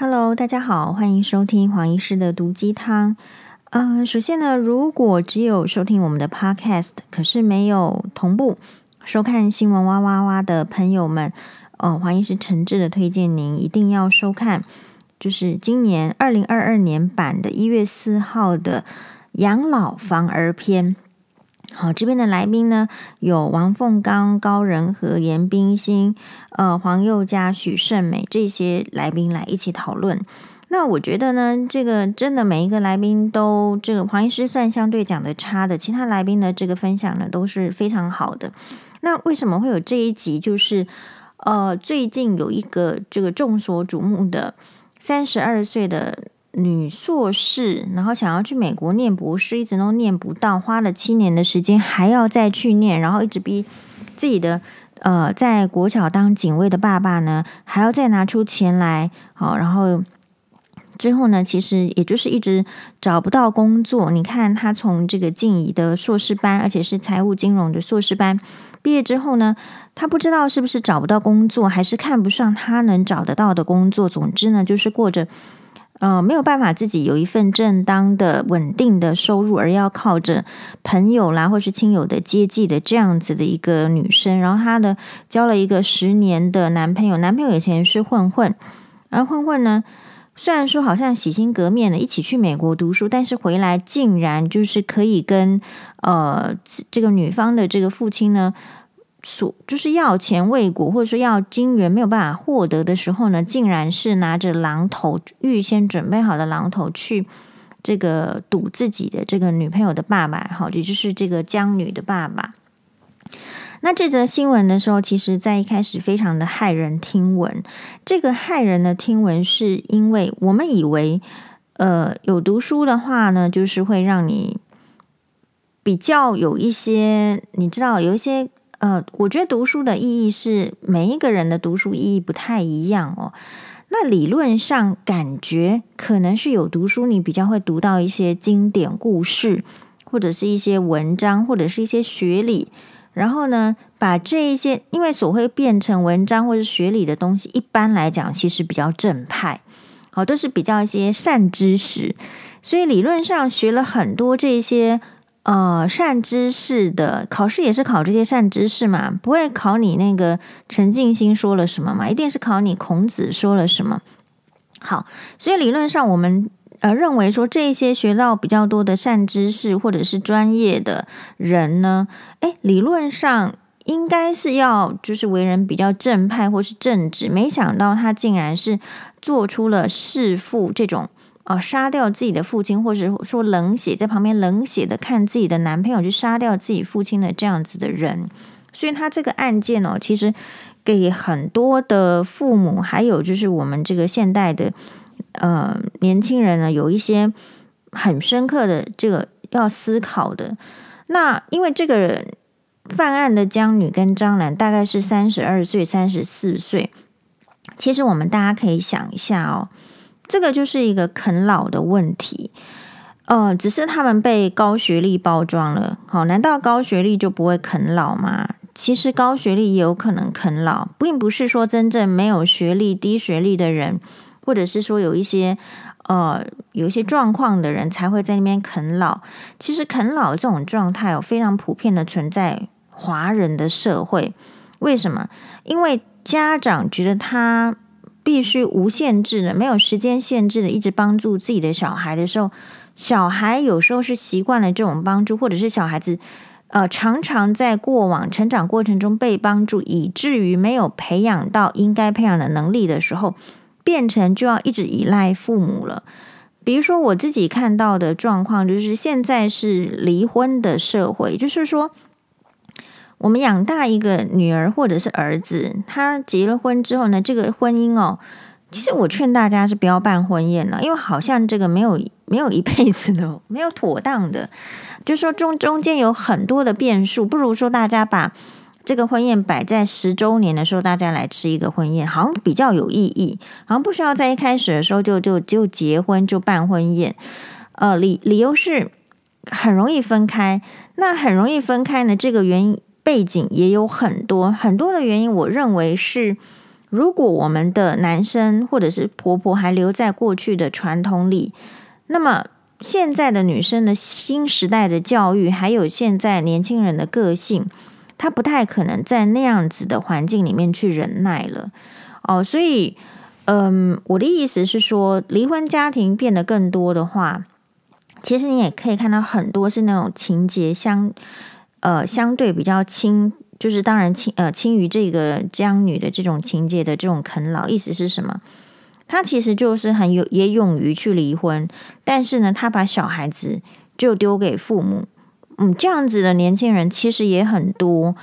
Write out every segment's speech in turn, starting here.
Hello，大家好，欢迎收听黄医师的毒鸡汤。嗯、呃，首先呢，如果只有收听我们的 Podcast，可是没有同步收看新闻哇哇哇的朋友们，哦，黄医师诚挚的推荐您一定要收看，就是今年二零二二年版的一月四号的养老防儿篇。好，这边的来宾呢，有王凤刚、高人和、严冰心、呃黄宥嘉、许胜美这些来宾来一起讨论。那我觉得呢，这个真的每一个来宾都，这个黄医师算相对讲的差的，其他来宾的这个分享呢都是非常好的。那为什么会有这一集？就是呃，最近有一个这个众所瞩目的三十二岁的。女硕士，然后想要去美国念博士，一直都念不到，花了七年的时间，还要再去念，然后一直逼自己的呃，在国小当警卫的爸爸呢，还要再拿出钱来，好，然后最后呢，其实也就是一直找不到工作。你看他从这个静怡的硕士班，而且是财务金融的硕士班毕业之后呢，他不知道是不是找不到工作，还是看不上他能找得到的工作。总之呢，就是过着。呃，没有办法自己有一份正当的、稳定的收入，而要靠着朋友啦或是亲友的接济的这样子的一个女生，然后她的交了一个十年的男朋友，男朋友以前是混混，而混混呢，虽然说好像洗心革面的一起去美国读书，但是回来竟然就是可以跟呃这个女方的这个父亲呢。所就是要钱未果，或者说要金元没有办法获得的时候呢，竟然是拿着榔头，预先准备好的榔头去这个堵自己的这个女朋友的爸爸，好，也就是这个江女的爸爸。那这则新闻的时候，其实在一开始非常的骇人听闻。这个骇人的听闻，是因为我们以为，呃，有读书的话呢，就是会让你比较有一些，你知道，有一些。呃，我觉得读书的意义是每一个人的读书意义不太一样哦。那理论上感觉可能是有读书，你比较会读到一些经典故事，或者是一些文章，或者是一些学理。然后呢，把这一些因为所会变成文章或者学理的东西，一般来讲其实比较正派，好，都是比较一些善知识。所以理论上学了很多这些。呃，善知识的考试也是考这些善知识嘛，不会考你那个陈静心说了什么嘛，一定是考你孔子说了什么。好，所以理论上我们呃认为说，这些学到比较多的善知识或者是专业的人呢，诶，理论上应该是要就是为人比较正派或是正直，没想到他竟然是做出了弑父这种。哦，杀掉自己的父亲，或者说冷血在旁边冷血的看自己的男朋友去杀掉自己父亲的这样子的人，所以他这个案件哦，其实给很多的父母，还有就是我们这个现代的呃年轻人呢，有一些很深刻的这个要思考的。那因为这个犯案的江女跟张男大概是三十二岁、三十四岁，其实我们大家可以想一下哦。这个就是一个啃老的问题，呃，只是他们被高学历包装了。好，难道高学历就不会啃老吗？其实高学历也有可能啃老，并不是说真正没有学历、低学历的人，或者是说有一些呃有一些状况的人才会在那边啃老。其实啃老这种状态有非常普遍的存在华人的社会。为什么？因为家长觉得他。必须无限制的、没有时间限制的，一直帮助自己的小孩的时候，小孩有时候是习惯了这种帮助，或者是小孩子呃常常在过往成长过程中被帮助，以至于没有培养到应该培养的能力的时候，变成就要一直依赖父母了。比如说我自己看到的状况，就是现在是离婚的社会，就是说。我们养大一个女儿或者是儿子，他结了婚之后呢，这个婚姻哦，其实我劝大家是不要办婚宴了，因为好像这个没有没有一辈子的，没有妥当的，就说中中间有很多的变数，不如说大家把这个婚宴摆在十周年的时候，大家来吃一个婚宴，好像比较有意义，好像不需要在一开始的时候就就就结婚就办婚宴，呃，理理由是很容易分开，那很容易分开呢，这个原因。背景也有很多很多的原因，我认为是如果我们的男生或者是婆婆还留在过去的传统里，那么现在的女生的新时代的教育，还有现在年轻人的个性，她不太可能在那样子的环境里面去忍耐了。哦，所以，嗯，我的意思是说，离婚家庭变得更多的话，其实你也可以看到很多是那种情节相，呃，相对比较轻。就是当然轻呃轻于这个江女的这种情节的这种啃老，意思是什么？他其实就是很有也勇于去离婚，但是呢，他把小孩子就丢给父母，嗯，这样子的年轻人其实也很多。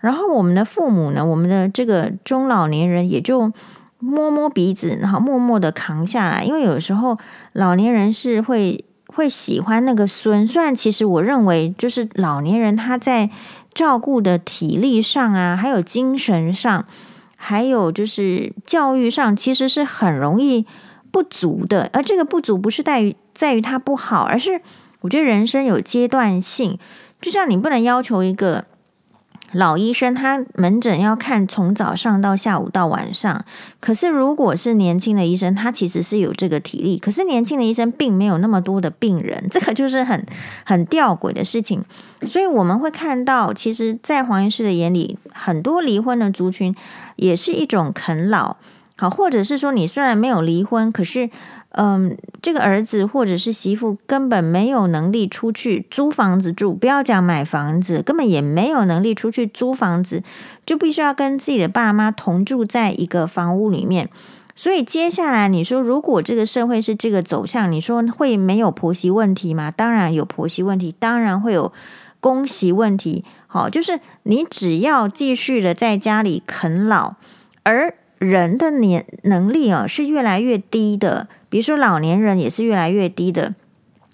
然后我们的父母呢，我们的这个中老年人也就摸摸鼻子，然后默默的扛下来，因为有时候老年人是会会喜欢那个孙，虽然其实我认为就是老年人他在。照顾的体力上啊，还有精神上，还有就是教育上，其实是很容易不足的。而这个不足不是在于在于他不好，而是我觉得人生有阶段性，就像你不能要求一个。老医生他门诊要看从早上到下午到晚上，可是如果是年轻的医生，他其实是有这个体力，可是年轻的医生并没有那么多的病人，这个就是很很吊诡的事情。所以我们会看到，其实，在黄医师的眼里，很多离婚的族群也是一种啃老，好，或者是说你虽然没有离婚，可是。嗯，这个儿子或者是媳妇根本没有能力出去租房子住，不要讲买房子，根本也没有能力出去租房子，就必须要跟自己的爸妈同住在一个房屋里面。所以接下来你说，如果这个社会是这个走向，你说会没有婆媳问题吗？当然有婆媳问题，当然会有公媳问题。好，就是你只要继续的在家里啃老，而人的年能力啊是越来越低的。比如说，老年人也是越来越低的，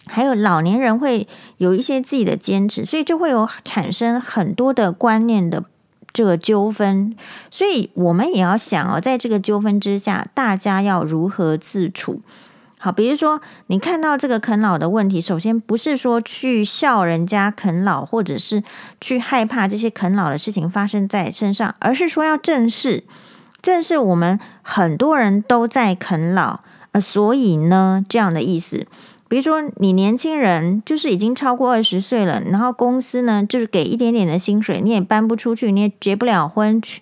还有老年人会有一些自己的坚持，所以就会有产生很多的观念的这个纠纷。所以我们也要想哦，在这个纠纷之下，大家要如何自处？好，比如说你看到这个啃老的问题，首先不是说去笑人家啃老，或者是去害怕这些啃老的事情发生在身上，而是说要正视，正视我们很多人都在啃老。所以呢，这样的意思，比如说你年轻人就是已经超过二十岁了，然后公司呢就是给一点点的薪水，你也搬不出去，你也结不了婚，娶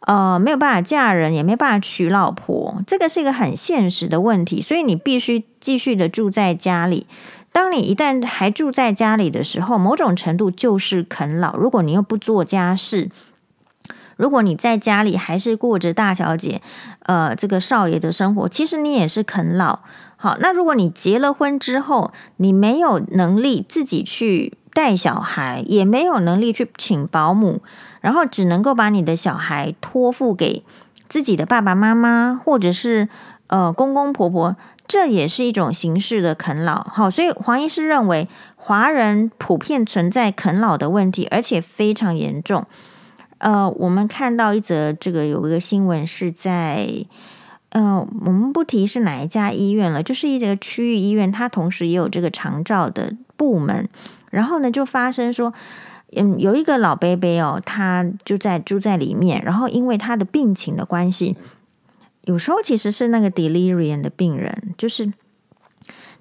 呃没有办法嫁人，也没办法娶老婆，这个是一个很现实的问题，所以你必须继续的住在家里。当你一旦还住在家里的时候，某种程度就是啃老。如果你又不做家事。如果你在家里还是过着大小姐，呃，这个少爷的生活，其实你也是啃老。好，那如果你结了婚之后，你没有能力自己去带小孩，也没有能力去请保姆，然后只能够把你的小孩托付给自己的爸爸妈妈，或者是呃公公婆婆，这也是一种形式的啃老。好，所以黄医师认为，华人普遍存在啃老的问题，而且非常严重。呃，我们看到一则这个有一个新闻是在，呃，我们不提是哪一家医院了，就是一个区域医院，它同时也有这个长照的部门。然后呢，就发生说，嗯，有一个老伯伯哦，他就在住在里面，然后因为他的病情的关系，有时候其实是那个 delirium 的病人，就是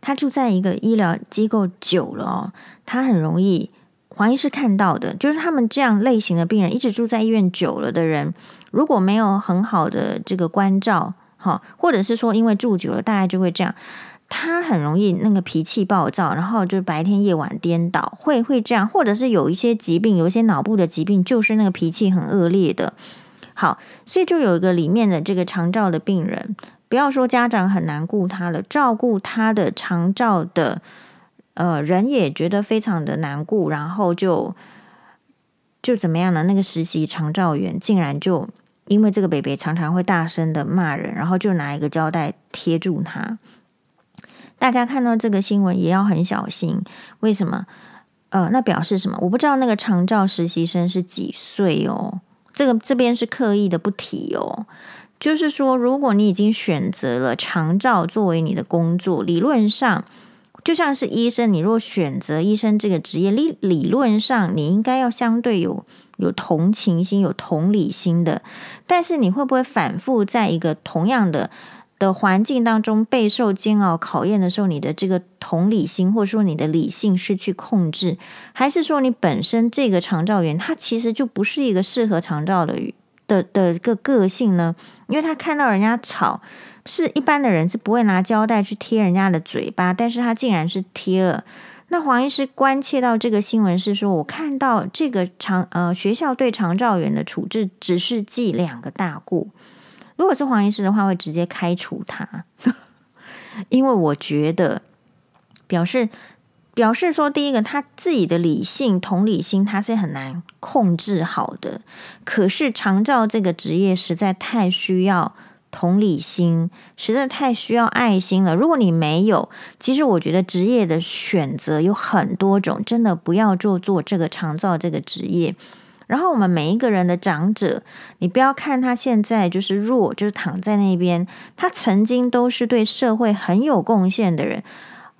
他住在一个医疗机构久了哦，他很容易。黄医师看到的，就是他们这样类型的病人，一直住在医院久了的人，如果没有很好的这个关照，哈，或者是说因为住久了，大概就会这样，他很容易那个脾气暴躁，然后就白天夜晚颠倒，会会这样，或者是有一些疾病，有一些脑部的疾病，就是那个脾气很恶劣的。好，所以就有一个里面的这个长照的病人，不要说家长很难顾他了，照顾他的长照的。呃，人也觉得非常的难过，然后就就怎么样呢？那个实习长照员竟然就因为这个北北常常会大声的骂人，然后就拿一个胶带贴住他。大家看到这个新闻也要很小心，为什么？呃，那表示什么？我不知道那个长照实习生是几岁哦。这个这边是刻意的不提哦。就是说，如果你已经选择了长照作为你的工作，理论上。就像是医生，你若选择医生这个职业，理理论上你应该要相对有有同情心、有同理心的。但是你会不会反复在一个同样的的环境当中备受煎熬考验的时候，你的这个同理心或者说你的理性失去控制，还是说你本身这个长照员他其实就不是一个适合长照的的的一个个性呢？因为他看到人家吵。是一般的人是不会拿胶带去贴人家的嘴巴，但是他竟然是贴了。那黄医师关切到这个新闻是说，我看到这个长呃学校对长照员的处置只是记两个大过。如果是黄医师的话，会直接开除他，因为我觉得表示表示说，第一个他自己的理性同理心他是很难控制好的，可是长照这个职业实在太需要。同理心实在太需要爱心了。如果你没有，其实我觉得职业的选择有很多种，真的不要做做这个长照这个职业。然后我们每一个人的长者，你不要看他现在就是弱，就是躺在那边，他曾经都是对社会很有贡献的人，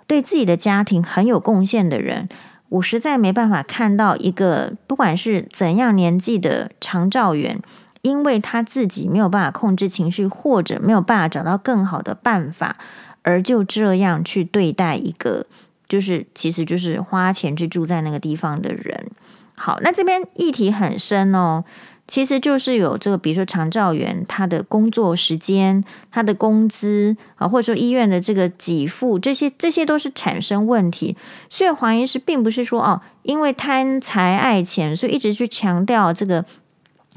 对自己的家庭很有贡献的人。我实在没办法看到一个不管是怎样年纪的长照员。因为他自己没有办法控制情绪，或者没有办法找到更好的办法，而就这样去对待一个，就是其实就是花钱去住在那个地方的人。好，那这边议题很深哦，其实就是有这个，比如说长照员他的工作时间、他的工资啊，或者说医院的这个给付，这些这些都是产生问题。所以黄医师并不是说哦，因为贪财爱钱，所以一直去强调这个。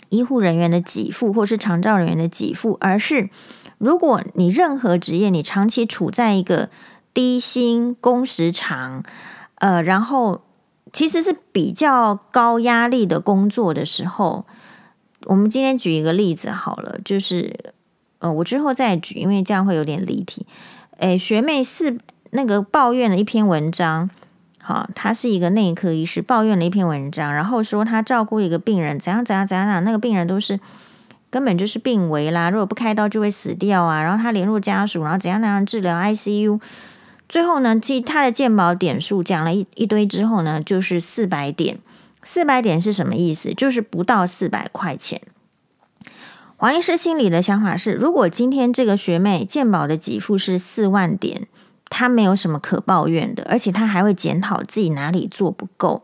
医护人员的给付，或是长照人员的给付，而是如果你任何职业，你长期处在一个低薪、工时长，呃，然后其实是比较高压力的工作的时候，我们今天举一个例子好了，就是呃，我之后再举，因为这样会有点离题。诶，学妹是那个抱怨了一篇文章。好，他是一个内科医师，抱怨了一篇文章，然后说他照顾一个病人怎样怎样怎样，那个病人都是根本就是病危啦，如果不开刀就会死掉啊。然后他联络家属，然后怎样怎样治疗 ICU，最后呢，其他的健保点数讲了一一堆之后呢，就是四百点，四百点是什么意思？就是不到四百块钱。黄医师心里的想法是，如果今天这个学妹健保的给付是四万点。他没有什么可抱怨的，而且他还会检讨自己哪里做不够。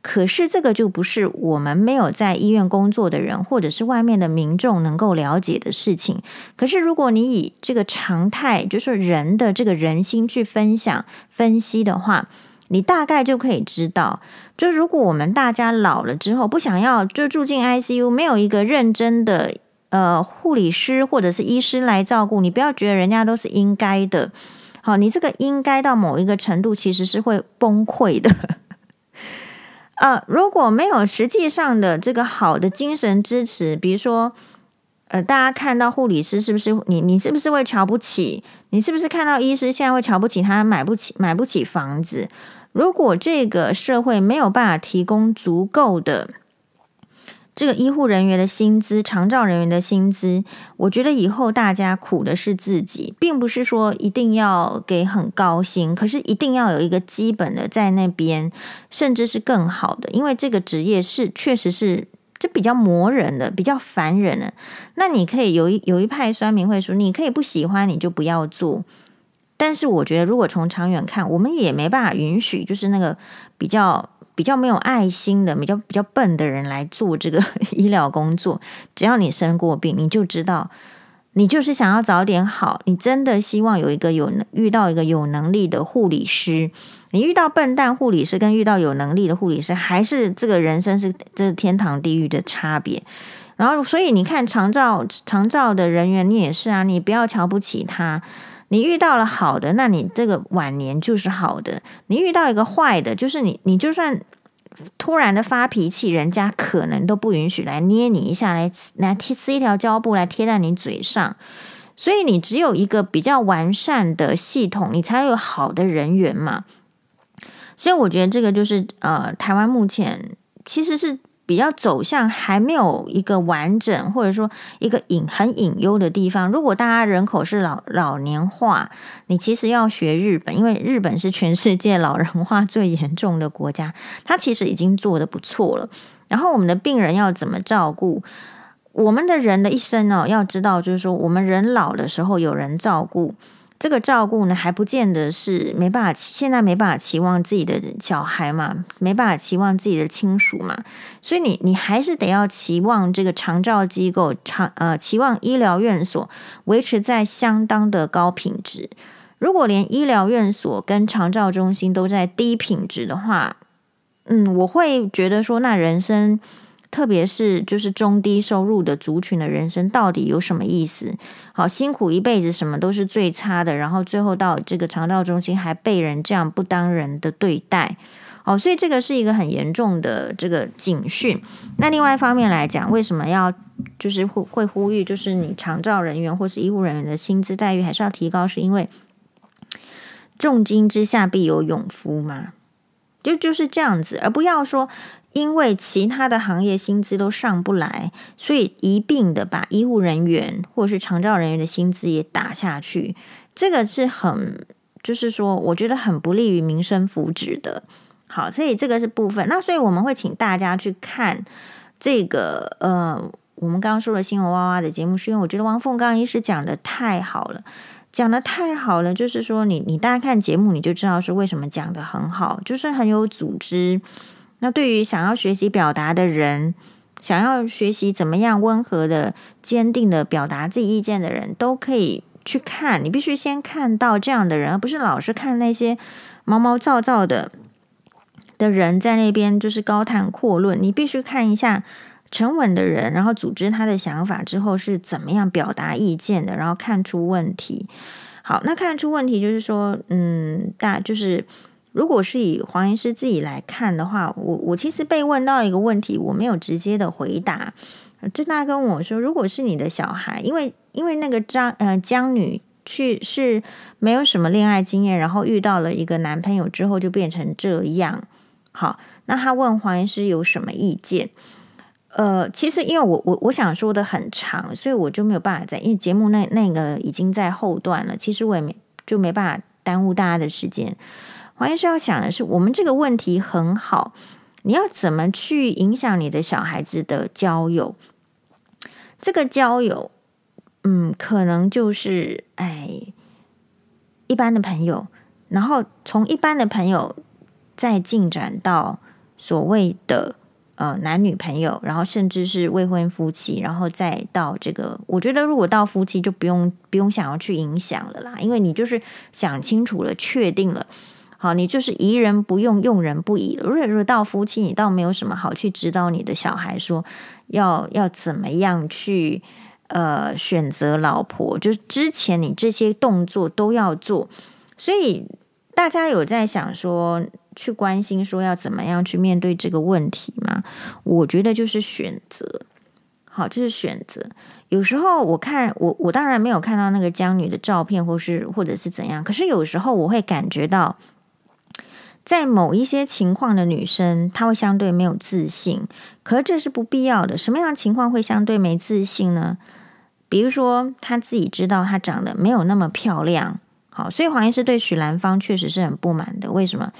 可是这个就不是我们没有在医院工作的人，或者是外面的民众能够了解的事情。可是如果你以这个常态，就是人的这个人心去分享分析的话，你大概就可以知道，就如果我们大家老了之后不想要就住进 ICU，没有一个认真的呃护理师或者是医师来照顾，你不要觉得人家都是应该的。好，你这个应该到某一个程度，其实是会崩溃的。呃，如果没有实际上的这个好的精神支持，比如说，呃，大家看到护理师是不是你？你是不是会瞧不起？你是不是看到医师现在会瞧不起他，买不起买不起房子？如果这个社会没有办法提供足够的。这个医护人员的薪资，长照人员的薪资，我觉得以后大家苦的是自己，并不是说一定要给很高薪，可是一定要有一个基本的在那边，甚至是更好的，因为这个职业是确实是这比较磨人的，比较烦人的。那你可以有一有一派酸民会说，你可以不喜欢，你就不要做。但是我觉得，如果从长远看，我们也没办法允许，就是那个比较。比较没有爱心的、比较比较笨的人来做这个 医疗工作，只要你生过病，你就知道，你就是想要早点好，你真的希望有一个有遇到一个有能力的护理师。你遇到笨蛋护理师跟遇到有能力的护理师，还是这个人生是这天堂地狱的差别。然后，所以你看长照长照的人员，你也是啊，你不要瞧不起他。你遇到了好的，那你这个晚年就是好的。你遇到一个坏的，就是你，你就算突然的发脾气，人家可能都不允许来捏你一下，来来贴撕一条胶布来贴在你嘴上。所以你只有一个比较完善的系统，你才有好的人缘嘛。所以我觉得这个就是呃，台湾目前其实是。比较走向还没有一个完整，或者说一个隐很隐忧的地方。如果大家人口是老老年化，你其实要学日本，因为日本是全世界老人化最严重的国家，它其实已经做得不错了。然后我们的病人要怎么照顾？我们的人的一生呢，要知道，就是说，我们人老的时候有人照顾。这个照顾呢，还不见得是没办法，现在没办法期望自己的小孩嘛，没办法期望自己的亲属嘛，所以你你还是得要期望这个长照机构长呃，期望医疗院所维持在相当的高品质。如果连医疗院所跟长照中心都在低品质的话，嗯，我会觉得说，那人生。特别是就是中低收入的族群的人生到底有什么意思？好辛苦一辈子，什么都是最差的，然后最后到这个肠道中心还被人这样不当人的对待，好，所以这个是一个很严重的这个警讯。那另外一方面来讲，为什么要就是会会呼吁，就是你长照人员或是医护人员的薪资待遇还是要提高？是因为重金之下必有勇夫嘛？就就是这样子，而不要说。因为其他的行业薪资都上不来，所以一并的把医护人员或者是长照人员的薪资也打下去，这个是很，就是说，我觉得很不利于民生福祉的。好，所以这个是部分。那所以我们会请大家去看这个，呃，我们刚刚说的新闻哇哇的节目，是因为我觉得王凤刚医师讲的太好了，讲的太好了，就是说你你大家看节目你就知道是为什么讲的很好，就是很有组织。那对于想要学习表达的人，想要学习怎么样温和的、坚定的表达自己意见的人，都可以去看。你必须先看到这样的人，而不是老是看那些毛毛躁躁的的人在那边就是高谈阔论。你必须看一下沉稳的人，然后组织他的想法之后是怎么样表达意见的，然后看出问题。好，那看出问题就是说，嗯，大就是。如果是以黄医师自己来看的话，我我其实被问到一个问题，我没有直接的回答。郑大跟我说，如果是你的小孩，因为因为那个张呃江女去是没有什么恋爱经验，然后遇到了一个男朋友之后就变成这样。好，那他问黄医师有什么意见？呃，其实因为我我我想说的很长，所以我就没有办法在，因为节目那那个已经在后段了，其实我也没就没办法耽误大家的时间。黄医师要想的是，我们这个问题很好，你要怎么去影响你的小孩子的交友？这个交友，嗯，可能就是哎，一般的朋友，然后从一般的朋友再进展到所谓的呃男女朋友，然后甚至是未婚夫妻，然后再到这个，我觉得如果到夫妻就不用不用想要去影响了啦，因为你就是想清楚了，确定了。好，你就是疑人不用，用人不疑了。如果到夫妻，你倒没有什么好去指导你的小孩说要要怎么样去呃选择老婆，就是之前你这些动作都要做。所以大家有在想说去关心说要怎么样去面对这个问题吗？我觉得就是选择，好，就是选择。有时候我看我我当然没有看到那个江女的照片，或是或者是怎样，可是有时候我会感觉到。在某一些情况的女生，她会相对没有自信，可是这是不必要的。什么样的情况会相对没自信呢？比如说，她自己知道她长得没有那么漂亮，好，所以黄医师对许兰芳确实是很不满的。为什么？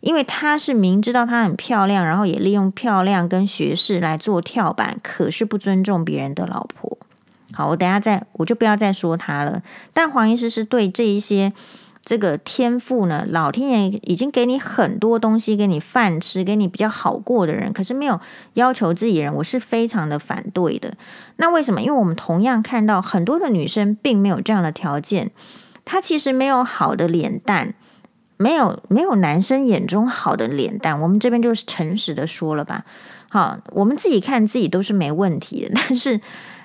因为她是明知道她很漂亮，然后也利用漂亮跟学识来做跳板，可是不尊重别人的老婆。好，我等下再，我就不要再说她了。但黄医师是对这一些。这个天赋呢，老天爷已经给你很多东西，给你饭吃，给你比较好过的人，可是没有要求自己人，我是非常的反对的。那为什么？因为我们同样看到很多的女生并没有这样的条件，她其实没有好的脸蛋，没有没有男生眼中好的脸蛋。我们这边就是诚实的说了吧，好，我们自己看自己都是没问题的，但是。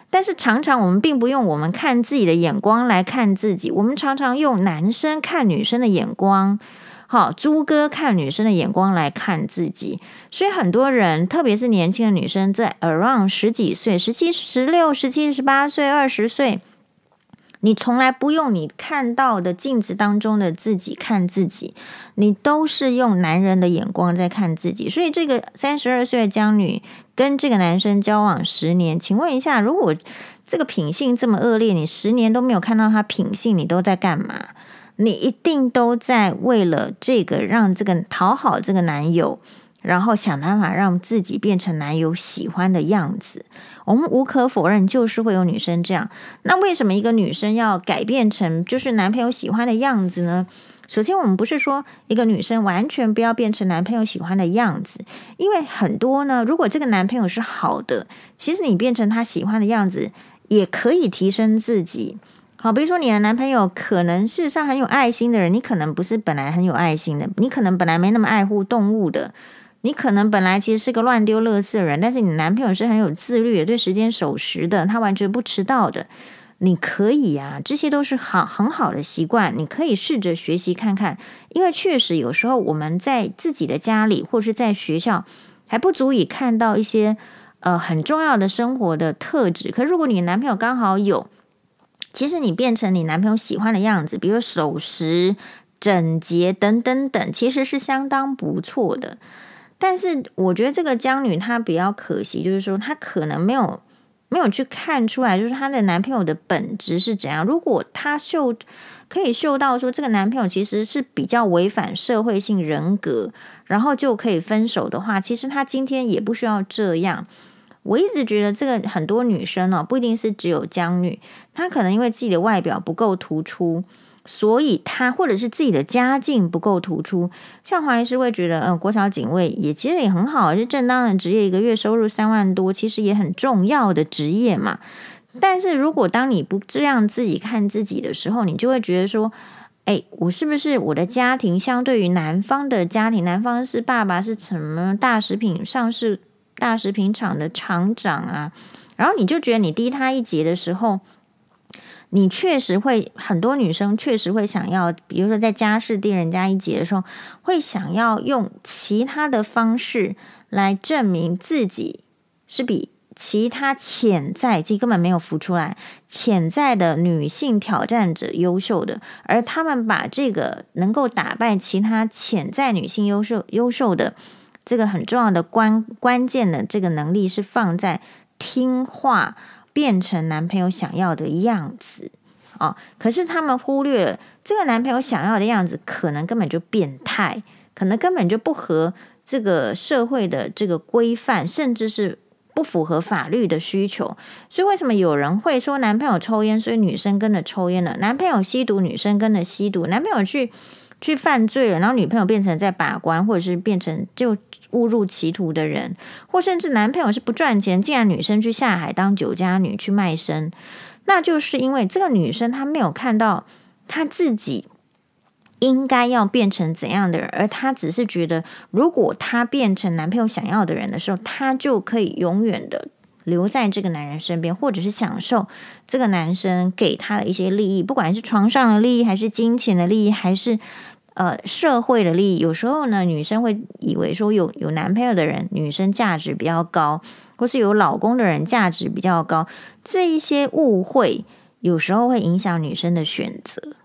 但是常常我们并不用我们看自己的眼光来看自己，我们常常用男生看女生的眼光，好，猪哥看女生的眼光来看自己。所以很多人，特别是年轻的女生，在 around 十几岁、十七、十六、十七、十八岁、二十岁。你从来不用你看到的镜子当中的自己看自己，你都是用男人的眼光在看自己。所以，这个三十二岁的江女跟这个男生交往十年，请问一下，如果这个品性这么恶劣，你十年都没有看到他品性，你都在干嘛？你一定都在为了这个让这个讨好这个男友，然后想办法让自己变成男友喜欢的样子。我们无可否认，就是会有女生这样。那为什么一个女生要改变成就是男朋友喜欢的样子呢？首先，我们不是说一个女生完全不要变成男朋友喜欢的样子，因为很多呢，如果这个男朋友是好的，其实你变成他喜欢的样子，也可以提升自己。好，比如说你的男朋友可能事实上很有爱心的人，你可能不是本来很有爱心的，你可能本来没那么爱护动物的。你可能本来其实是个乱丢垃圾的人，但是你男朋友是很有自律，对时间守时的，他完全不迟到的。你可以、啊，这些都是好很好的习惯，你可以试着学习看看。因为确实有时候我们在自己的家里或是在学校还不足以看到一些呃很重要的生活的特质。可如果你男朋友刚好有，其实你变成你男朋友喜欢的样子，比如说守时、整洁等等等，其实是相当不错的。但是我觉得这个江女她比较可惜，就是说她可能没有没有去看出来，就是她的男朋友的本质是怎样。如果她嗅可以嗅到说这个男朋友其实是比较违反社会性人格，然后就可以分手的话，其实她今天也不需要这样。我一直觉得这个很多女生哦，不一定是只有江女，她可能因为自己的外表不够突出。所以他或者是自己的家境不够突出，像黄医师会觉得，嗯，国小警卫也其实也很好，是正当的职业，一个月收入三万多，其实也很重要的职业嘛。但是如果当你不这样自己看自己的时候，你就会觉得说，哎，我是不是我的家庭相对于男方的家庭，男方是爸爸是什么大食品上市大食品厂的厂长啊，然后你就觉得你低他一截的时候。你确实会，很多女生确实会想要，比如说在家事低人家一截的时候，会想要用其他的方式来证明自己是比其他潜在，即根本没有浮出来潜在的女性挑战者优秀的，而他们把这个能够打败其他潜在女性优秀优秀的这个很重要的关关键的这个能力是放在听话。变成男朋友想要的样子。啊，可是他们忽略了这个男朋友想要的样子，可能根本就变态，可能根本就不合这个社会的这个规范，甚至是不符合法律的需求。所以为什么有人会说男朋友抽烟，所以女生跟着抽烟了；男朋友吸毒，女生跟着吸毒；男朋友去去犯罪了，然后女朋友变成在把关，或者是变成就。误入歧途的人，或甚至男朋友是不赚钱，竟然女生去下海当酒家女去卖身，那就是因为这个女生她没有看到她自己应该要变成怎样的人，而她只是觉得，如果她变成男朋友想要的人的时候，她就可以永远的留在这个男人身边，或者是享受这个男生给他的一些利益，不管是床上的利益，还是金钱的利益，还是。呃，社会的利益，有时候呢，女生会以为说有有男朋友的人，女生价值比较高，或是有老公的人价值比较高，这一些误会有时候会影响女生的选择。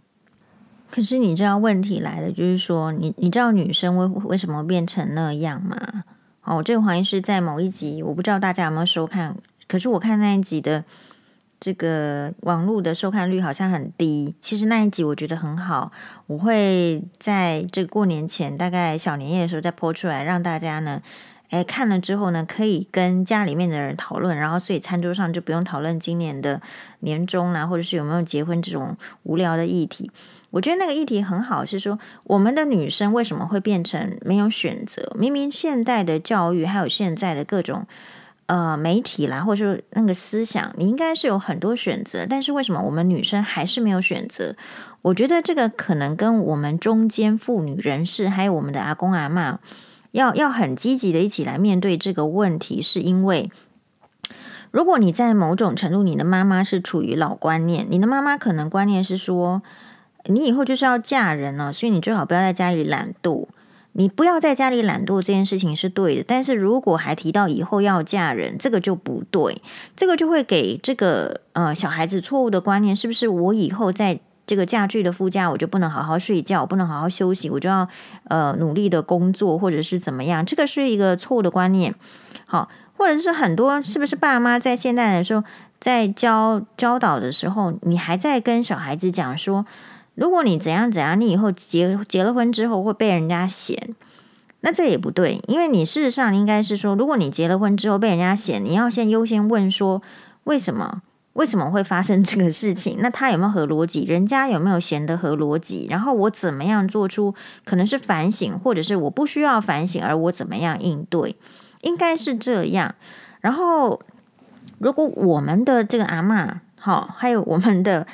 可是你知道问题来了，就是说，你你知道女生为为什么变成那样吗？哦，这个黄医师在某一集，我不知道大家有没有收看，可是我看那一集的。这个网络的收看率好像很低，其实那一集我觉得很好，我会在这个过年前，大概小年夜的时候再播出来，让大家呢，哎看了之后呢，可以跟家里面的人讨论，然后所以餐桌上就不用讨论今年的年终啦，或者是有没有结婚这种无聊的议题。我觉得那个议题很好，是说我们的女生为什么会变成没有选择？明明现代的教育还有现在的各种。呃，媒体啦，或者说那个思想，你应该是有很多选择，但是为什么我们女生还是没有选择？我觉得这个可能跟我们中间妇女人士，还有我们的阿公阿嬷，要要很积极的一起来面对这个问题，是因为如果你在某种程度，你的妈妈是处于老观念，你的妈妈可能观念是说，你以后就是要嫁人了，所以你最好不要在家里懒惰。你不要在家里懒惰这件事情是对的，但是如果还提到以后要嫁人，这个就不对，这个就会给这个呃小孩子错误的观念，是不是？我以后在这个嫁具的副驾，我就不能好好睡觉，不能好好休息，我就要呃努力的工作，或者是怎么样？这个是一个错误的观念。好，或者是很多是不是爸妈在现代的时候在教教导的时候，你还在跟小孩子讲说，如果你怎样怎样，你以后结结了婚之后会被人家嫌，那这也不对，因为你事实上应该是说，如果你结了婚之后被人家嫌，你要先优先问说为什么？为什么会发生这个事情？那他有没有合逻辑？人家有没有嫌得合逻辑？然后我怎么样做出可能是反省，或者是我不需要反省，而我怎么样应对？应该是这样。然后，如果我们的这个阿嬷，好，还有我们的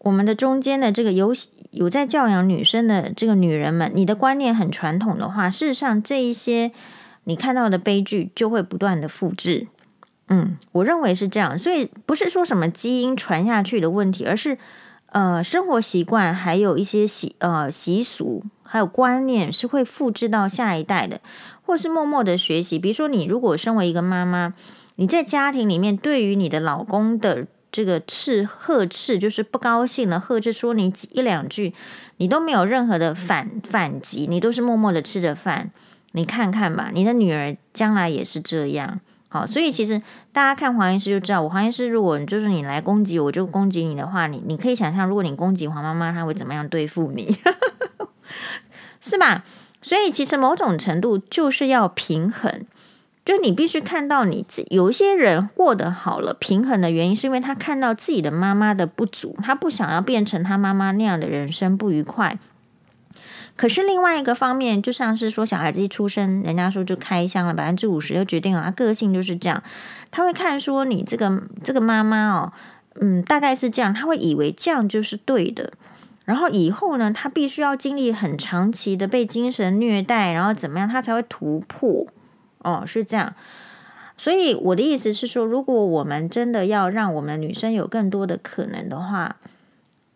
我们的中间的这个有有在教养女生的这个女人们，你的观念很传统的话，事实上这一些你看到的悲剧就会不断的复制。嗯，我认为是这样，所以不是说什么基因传下去的问题，而是呃生活习惯还有一些习呃习俗还有观念是会复制到下一代的，或是默默的学习。比如说，你如果身为一个妈妈，你在家庭里面对于你的老公的这个斥呵斥，就是不高兴了呵斥说你一两句，你都没有任何的反反击，你都是默默的吃着饭。你看看吧，你的女儿将来也是这样。好，所以其实大家看黄医师就知道，我黄医师如果就是你来攻击我，我就攻击你的话，你你可以想象，如果你攻击黄妈妈，她会怎么样对付你，是吧？所以其实某种程度就是要平衡，就你必须看到你自有一些人过得好了，平衡的原因是因为他看到自己的妈妈的不足，他不想要变成他妈妈那样的人生不愉快。可是另外一个方面，就像是说小孩子一出生，人家说就开箱了，百分之五十就决定了，他个性就是这样。他会看说你这个这个妈妈哦，嗯，大概是这样，他会以为这样就是对的。然后以后呢，他必须要经历很长期的被精神虐待，然后怎么样，他才会突破。哦，是这样。所以我的意思是说，如果我们真的要让我们女生有更多的可能的话，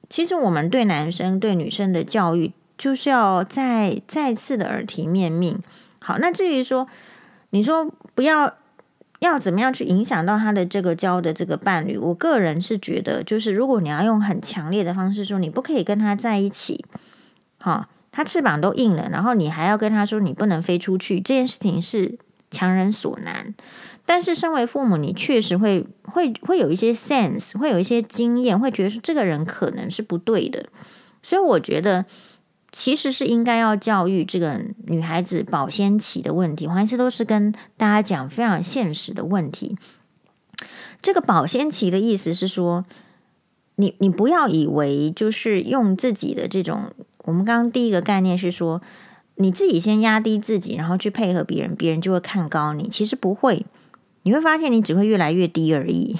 其实我们对男生对女生的教育。就是要再再次的耳提面命。好，那至于说，你说不要要怎么样去影响到他的这个交的这个伴侣，我个人是觉得，就是如果你要用很强烈的方式说，你不可以跟他在一起，好，他翅膀都硬了，然后你还要跟他说你不能飞出去，这件事情是强人所难。但是身为父母，你确实会会会有一些 sense，会有一些经验，会觉得说这个人可能是不对的，所以我觉得。其实是应该要教育这个女孩子保鲜期的问题，还是都是跟大家讲非常现实的问题。这个保鲜期的意思是说，你你不要以为就是用自己的这种，我们刚刚第一个概念是说，你自己先压低自己，然后去配合别人，别人就会看高你。其实不会，你会发现你只会越来越低而已。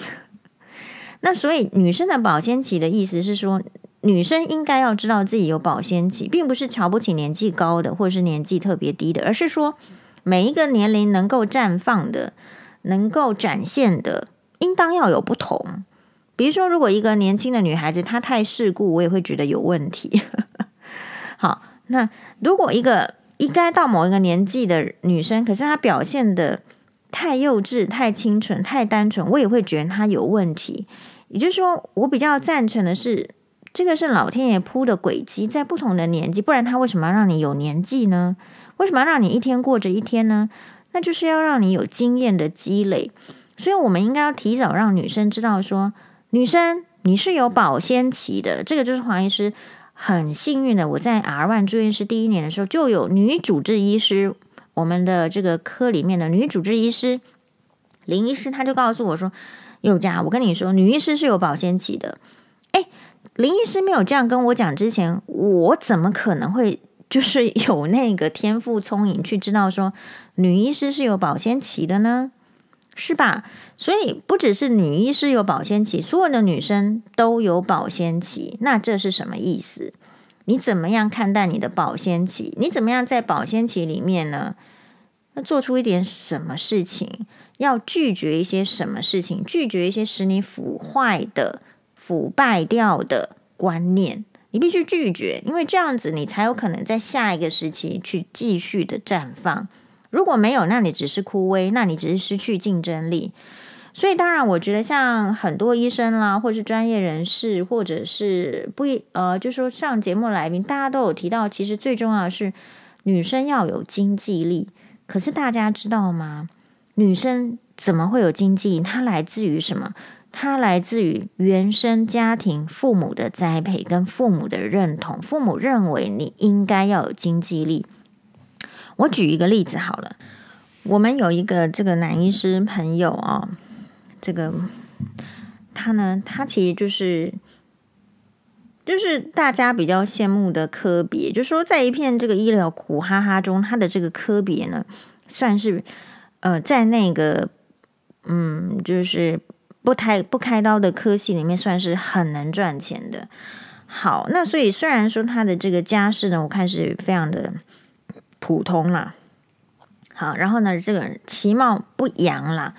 那所以女生的保鲜期的意思是说。女生应该要知道自己有保鲜期，并不是瞧不起年纪高的或者是年纪特别低的，而是说每一个年龄能够绽放的、能够展现的，应当要有不同。比如说，如果一个年轻的女孩子她太世故，我也会觉得有问题。好，那如果一个应该到某一个年纪的女生，可是她表现得太幼稚、太清纯、太单纯，我也会觉得她有问题。也就是说，我比较赞成的是。这个是老天爷铺的轨迹，在不同的年纪，不然他为什么要让你有年纪呢？为什么要让你一天过着一天呢？那就是要让你有经验的积累。所以，我们应该要提早让女生知道说，女生你是有保鲜期的。这个就是黄医师很幸运的，我在 R One 住院师第一年的时候，就有女主治医师，我们的这个科里面的女主治医师林医师，他就告诉我说：“宥嘉，我跟你说，女医师是有保鲜期的。”哎林医师没有这样跟我讲之前，我怎么可能会就是有那个天赋聪颖去知道说女医师是有保鲜期的呢？是吧？所以不只是女医师有保鲜期，所有的女生都有保鲜期。那这是什么意思？你怎么样看待你的保鲜期？你怎么样在保鲜期里面呢？那做出一点什么事情？要拒绝一些什么事情？拒绝一些使你腐坏的。腐败掉的观念，你必须拒绝，因为这样子你才有可能在下一个时期去继续的绽放。如果没有，那你只是枯萎，那你只是失去竞争力。所以，当然，我觉得像很多医生啦，或是专业人士，或者是不一呃，就说上节目来宾，大家都有提到，其实最重要的是女生要有经济力。可是大家知道吗？女生怎么会有经济力？它来自于什么？它来自于原生家庭父母的栽培跟父母的认同，父母认为你应该要有经济力。我举一个例子好了，我们有一个这个男医师朋友、哦，这个他呢，他其实就是就是大家比较羡慕的科别，就是说在一片这个医疗苦哈哈中，他的这个科别呢，算是呃在那个嗯，就是不开不开刀的科系里面，算是很能赚钱的。好，那所以虽然说他的这个家世呢，我看是非常的普通啦。好，然后呢，这个其貌不扬啦，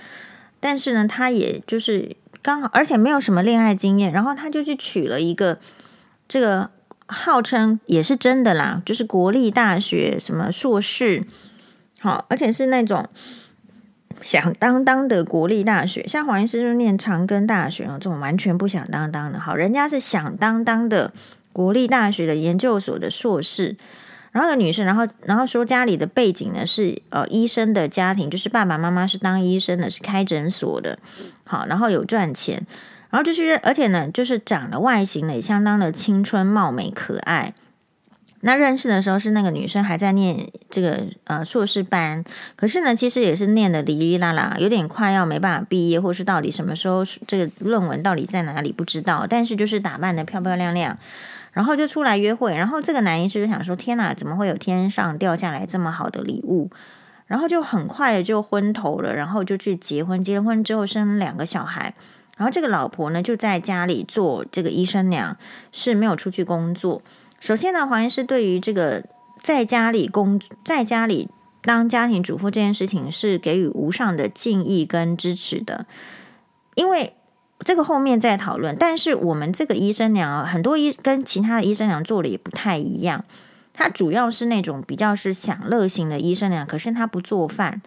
但是呢，他也就是刚好，而且没有什么恋爱经验，然后他就去娶了一个这个号称也是真的啦，就是国立大学什么硕士，好，而且是那种。响当当的国立大学，像黄医师就念长庚大学哦，这种完全不响当当的。好，人家是响当当的国立大学的研究所的硕士，然后那个女生，然后然后说家里的背景呢是呃医生的家庭，就是爸爸妈妈是当医生的，是开诊所的。好，然后有赚钱，然后就是而且呢，就是长得外形呢也相当的青春貌美可爱。那认识的时候是那个女生还在念这个呃硕士班，可是呢，其实也是念的哩哩啦啦，有点快要没办法毕业，或是到底什么时候这个论文到底在哪里不知道，但是就是打扮得漂漂亮亮，然后就出来约会，然后这个男医师就想说：天哪，怎么会有天上掉下来这么好的礼物？然后就很快的就昏头了，然后就去结婚，结婚之后生两个小孩，然后这个老婆呢就在家里做这个医生娘，是没有出去工作。首先呢，黄医师对于这个在家里工在家里当家庭主妇这件事情是给予无上的敬意跟支持的，因为这个后面再讨论。但是我们这个医生娘很多医跟其他的医生娘做的也不太一样，她主要是那种比较是享乐型的医生娘，可是她不做饭。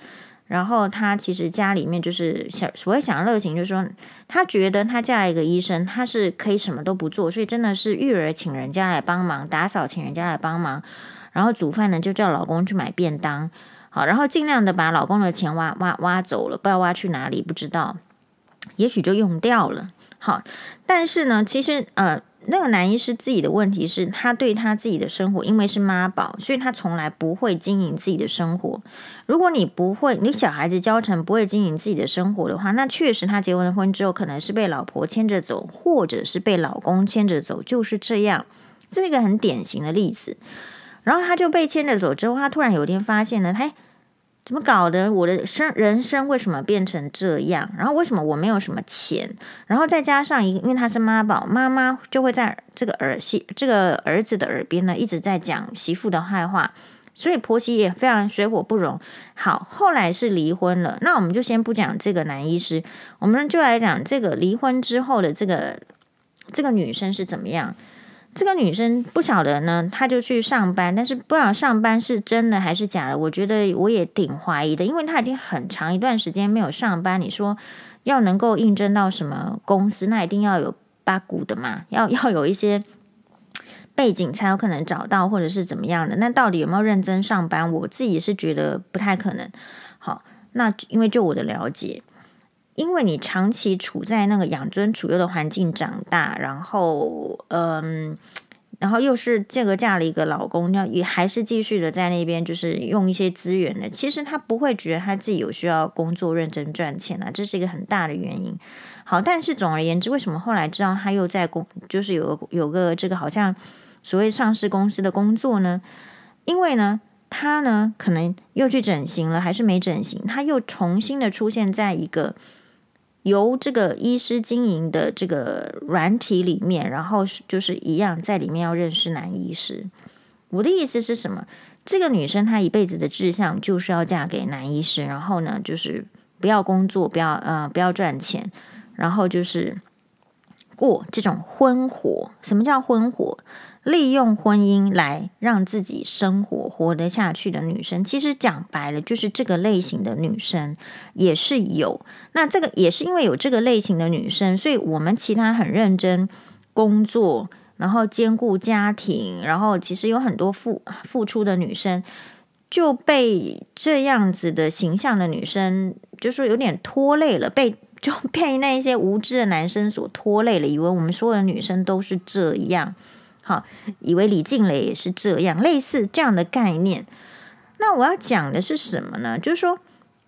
然后她其实家里面就是想所谓享乐型，就是说她觉得她嫁一个医生，她是可以什么都不做，所以真的是育儿请人家来帮忙，打扫请人家来帮忙，然后煮饭呢就叫老公去买便当，好，然后尽量的把老公的钱挖挖挖走了，不知道挖去哪里，不知道，也许就用掉了，好，但是呢，其实呃。那个男医师自己的问题是他对他自己的生活，因为是妈宝，所以他从来不会经营自己的生活。如果你不会，你小孩子教成不会经营自己的生活的话，那确实他结完婚之后，可能是被老婆牵着走，或者是被老公牵着走，就是这样。这个很典型的例子。然后他就被牵着走之后，他突然有一天发现呢，他。怎么搞的？我的生人生为什么变成这样？然后为什么我没有什么钱？然后再加上一，因为他是妈宝，妈妈就会在这个儿媳这个儿子的耳边呢，一直在讲媳妇的坏话，所以婆媳也非常水火不容。好，后来是离婚了。那我们就先不讲这个男医师，我们就来讲这个离婚之后的这个这个女生是怎么样。这个女生不晓得呢，她就去上班，但是不知道上班是真的还是假的。我觉得我也挺怀疑的，因为她已经很长一段时间没有上班。你说要能够应征到什么公司，那一定要有八股的嘛，要 要有一些背景才有可能找到，或者是怎么样的。那到底有没有认真上班？我自己是觉得不太可能。好，那因为就我的了解。因为你长期处在那个养尊处优的环境长大，然后，嗯，然后又是这个嫁了一个老公，要也还是继续的在那边，就是用一些资源的。其实他不会觉得他自己有需要工作认真赚钱啊，这是一个很大的原因。好，但是总而言之，为什么后来知道他又在工，就是有有个这个好像所谓上市公司的工作呢？因为呢，他呢可能又去整形了，还是没整形，他又重新的出现在一个。由这个医师经营的这个软体里面，然后就是一样在里面要认识男医师。我的意思是什么？这个女生她一辈子的志向就是要嫁给男医师，然后呢，就是不要工作，不要呃不要赚钱，然后就是过这种婚活。什么叫婚活？利用婚姻来让自己生活活得下去的女生，其实讲白了就是这个类型的女生也是有。那这个也是因为有这个类型的女生，所以我们其他很认真工作，然后兼顾家庭，然后其实有很多付付出的女生，就被这样子的形象的女生，就说有点拖累了，被就被那一些无知的男生所拖累了，以为我们所有的女生都是这样。好，以为李静蕾也是这样，类似这样的概念。那我要讲的是什么呢？就是说，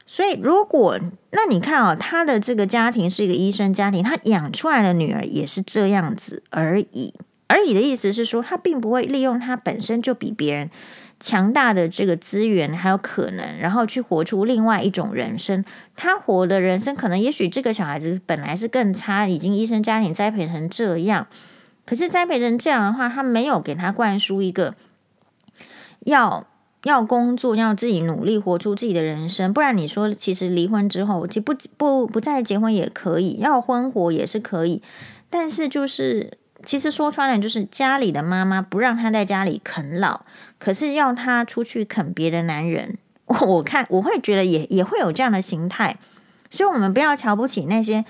所以如果那你看啊、哦，他的这个家庭是一个医生家庭，他养出来的女儿也是这样子而已。而已的意思是说，他并不会利用他本身就比别人强大的这个资源还有可能，然后去活出另外一种人生。他活的人生可能，也许这个小孩子本来是更差，已经医生家庭栽培成这样。可是栽培成这样的话，他没有给他灌输一个要要工作、要自己努力活出自己的人生。不然你说，其实离婚之后，其不不不再结婚也可以，要婚活也是可以。但是就是。其实说穿了，就是家里的妈妈不让他在家里啃老，可是要他出去啃别的男人。我看我会觉得也也会有这样的形态，所以我们不要瞧不起那些，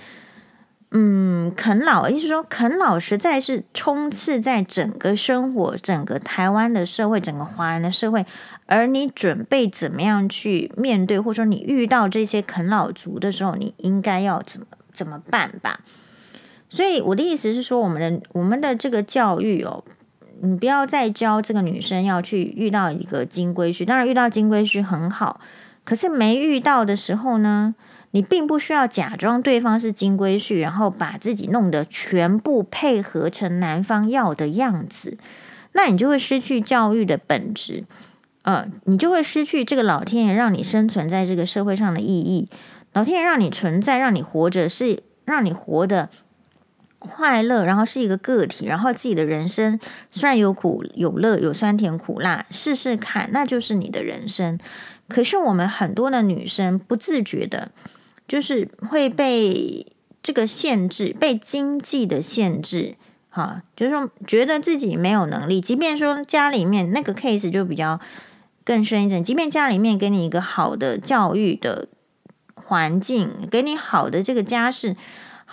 嗯，啃老，意思说啃老实在是充斥在整个生活、整个台湾的社会、整个华人的社会。而你准备怎么样去面对，或者说你遇到这些啃老族的时候，你应该要怎么怎么办吧？所以我的意思是说，我们的我们的这个教育哦，你不要再教这个女生要去遇到一个金龟婿。当然，遇到金龟婿很好，可是没遇到的时候呢，你并不需要假装对方是金龟婿，然后把自己弄得全部配合成男方要的样子，那你就会失去教育的本质，呃，你就会失去这个老天爷让你生存在这个社会上的意义。老天爷让你存在，让你活着，是让你活的。快乐，然后是一个个体，然后自己的人生虽然有苦有乐，有酸甜苦辣，试试看，那就是你的人生。可是我们很多的女生不自觉的，就是会被这个限制，被经济的限制，哈，就是说觉得自己没有能力，即便说家里面那个 case 就比较更深一层，即便家里面给你一个好的教育的环境，给你好的这个家世。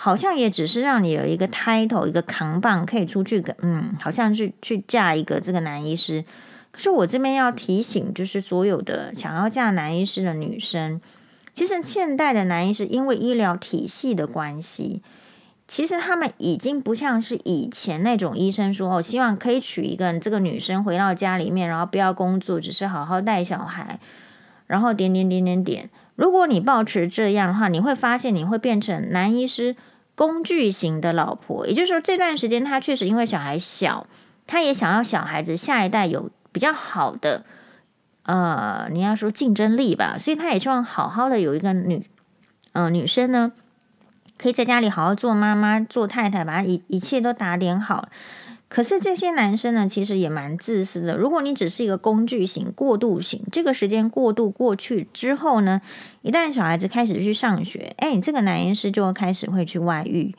好像也只是让你有一个 title，一个扛棒，可以出去跟嗯，好像去去嫁一个这个男医师。可是我这边要提醒，就是所有的想要嫁男医师的女生，其实现代的男医师因为医疗体系的关系，其实他们已经不像是以前那种医生说哦，希望可以娶一个这个女生回到家里面，然后不要工作，只是好好带小孩，然后点点点点点。如果你保持这样的话，你会发现你会变成男医师。工具型的老婆，也就是说，这段时间他确实因为小孩小，他也想要小孩子下一代有比较好的，呃，你要说竞争力吧，所以他也希望好好的有一个女，嗯、呃，女生呢，可以在家里好好做妈妈、做太太，把一一切都打点好。可是这些男生呢，其实也蛮自私的。如果你只是一个工具型、过渡型，这个时间过渡过去之后呢，一旦小孩子开始去上学，哎，你这个男医师就会开始会去外遇，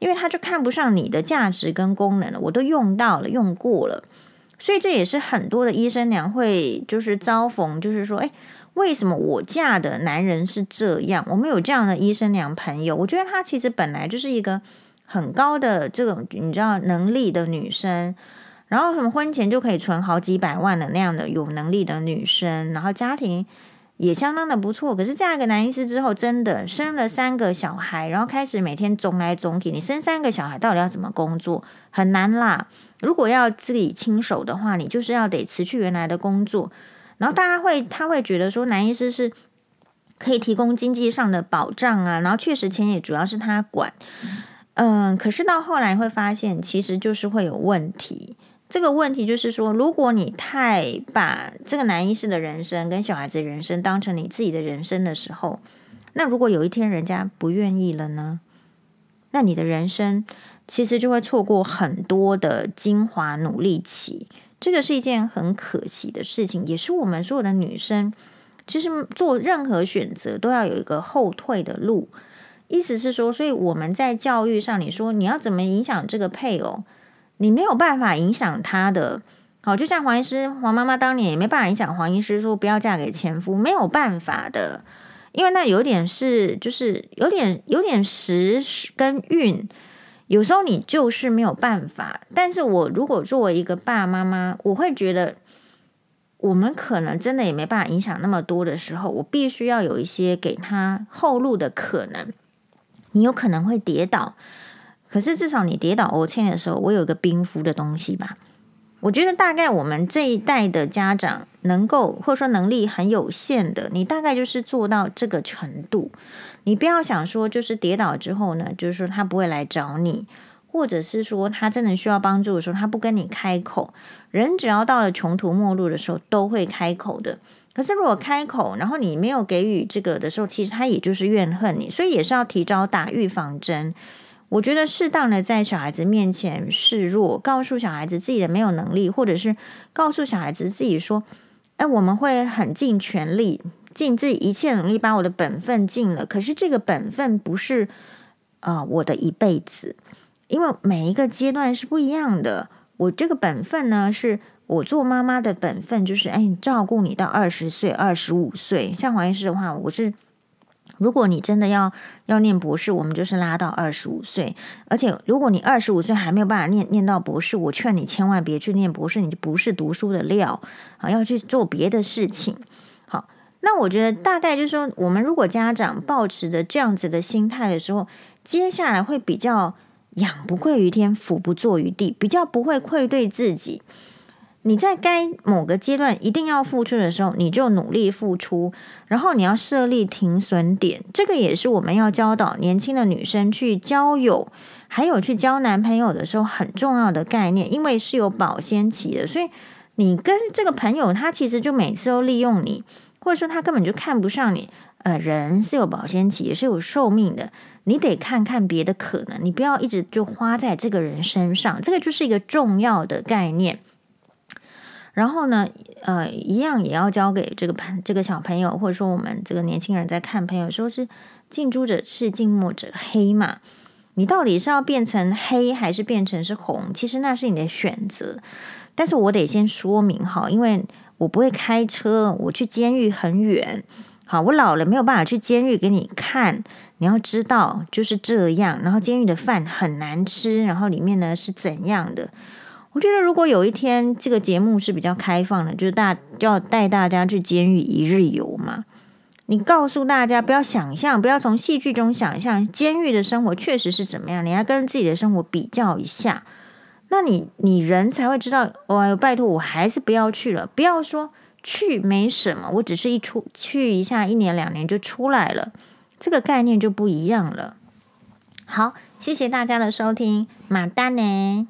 因为他就看不上你的价值跟功能了。我都用到了，用过了，所以这也是很多的医生娘会就是遭逢，就是说，哎，为什么我嫁的男人是这样？我们有这样的医生娘朋友，我觉得他其实本来就是一个。很高的这种你知道能力的女生，然后什么婚前就可以存好几百万的那样的有能力的女生，然后家庭也相当的不错。可是嫁一个男医师之后，真的生了三个小孩，然后开始每天总来总去。你生三个小孩到底要怎么工作？很难啦。如果要自己亲手的话，你就是要得辞去原来的工作。然后大家会他会觉得说，男医师是可以提供经济上的保障啊，然后确实钱也主要是他管。嗯，可是到后来会发现，其实就是会有问题。这个问题就是说，如果你太把这个男医师的人生跟小孩子人生当成你自己的人生的时候，那如果有一天人家不愿意了呢？那你的人生其实就会错过很多的精华努力期。这个是一件很可惜的事情，也是我们所有的女生其实做任何选择都要有一个后退的路。意思是说，所以我们在教育上，你说你要怎么影响这个配偶，你没有办法影响他的。好，就像黄医师、黄妈妈当年也没办法影响黄医师说不要嫁给前夫，没有办法的，因为那有点是就是有点有点时跟运，有时候你就是没有办法。但是我如果作为一个爸爸妈妈，我会觉得我们可能真的也没办法影响那么多的时候，我必须要有一些给他后路的可能。你有可能会跌倒，可是至少你跌倒，我欠的时候，我有个冰敷的东西吧。我觉得大概我们这一代的家长能够或者说能力很有限的，你大概就是做到这个程度。你不要想说，就是跌倒之后呢，就是说他不会来找你，或者是说他真的需要帮助的时候，他不跟你开口。人只要到了穷途末路的时候，都会开口的。可是如果开口，然后你没有给予这个的时候，其实他也就是怨恨你，所以也是要提早打预防针。我觉得适当的在小孩子面前示弱，告诉小孩子自己的没有能力，或者是告诉小孩子自己说：“哎，我们会很尽全力，尽自己一切努力，把我的本分尽了。可是这个本分不是啊、我的一辈子，因为每一个阶段是不一样的。我这个本分呢，是。”我做妈妈的本分就是，哎，照顾你到二十岁、二十五岁。像黄医师的话，我是，如果你真的要要念博士，我们就是拉到二十五岁。而且，如果你二十五岁还没有办法念念到博士，我劝你千万别去念博士，你就不是读书的料啊，要去做别的事情。好，那我觉得大概就是说，我们如果家长抱持着这样子的心态的时候，接下来会比较仰不愧于天，俯不怍于地，比较不会愧对自己。你在该某个阶段一定要付出的时候，你就努力付出，然后你要设立停损点。这个也是我们要教导年轻的女生去交友，还有去交男朋友的时候很重要的概念，因为是有保鲜期的。所以你跟这个朋友，他其实就每次都利用你，或者说他根本就看不上你。呃，人是有保鲜期，也是有寿命的，你得看看别的可能，你不要一直就花在这个人身上。这个就是一个重要的概念。然后呢，呃，一样也要教给这个朋这个小朋友，或者说我们这个年轻人在看朋友，说是近朱者赤，近墨者黑嘛。你到底是要变成黑，还是变成是红？其实那是你的选择。但是我得先说明哈，因为我不会开车，我去监狱很远。好，我老了没有办法去监狱给你看。你要知道就是这样。然后监狱的饭很难吃，然后里面呢是怎样的？我觉得，如果有一天这个节目是比较开放的，就是大要带大家去监狱一日游嘛，你告诉大家不要想象，不要从戏剧中想象监狱的生活确实是怎么样，你要跟自己的生活比较一下，那你你人才会知道。哦，拜托，我还是不要去了。不要说去没什么，我只是一出去一下，一年两年就出来了，这个概念就不一样了。好，谢谢大家的收听，马丹呢。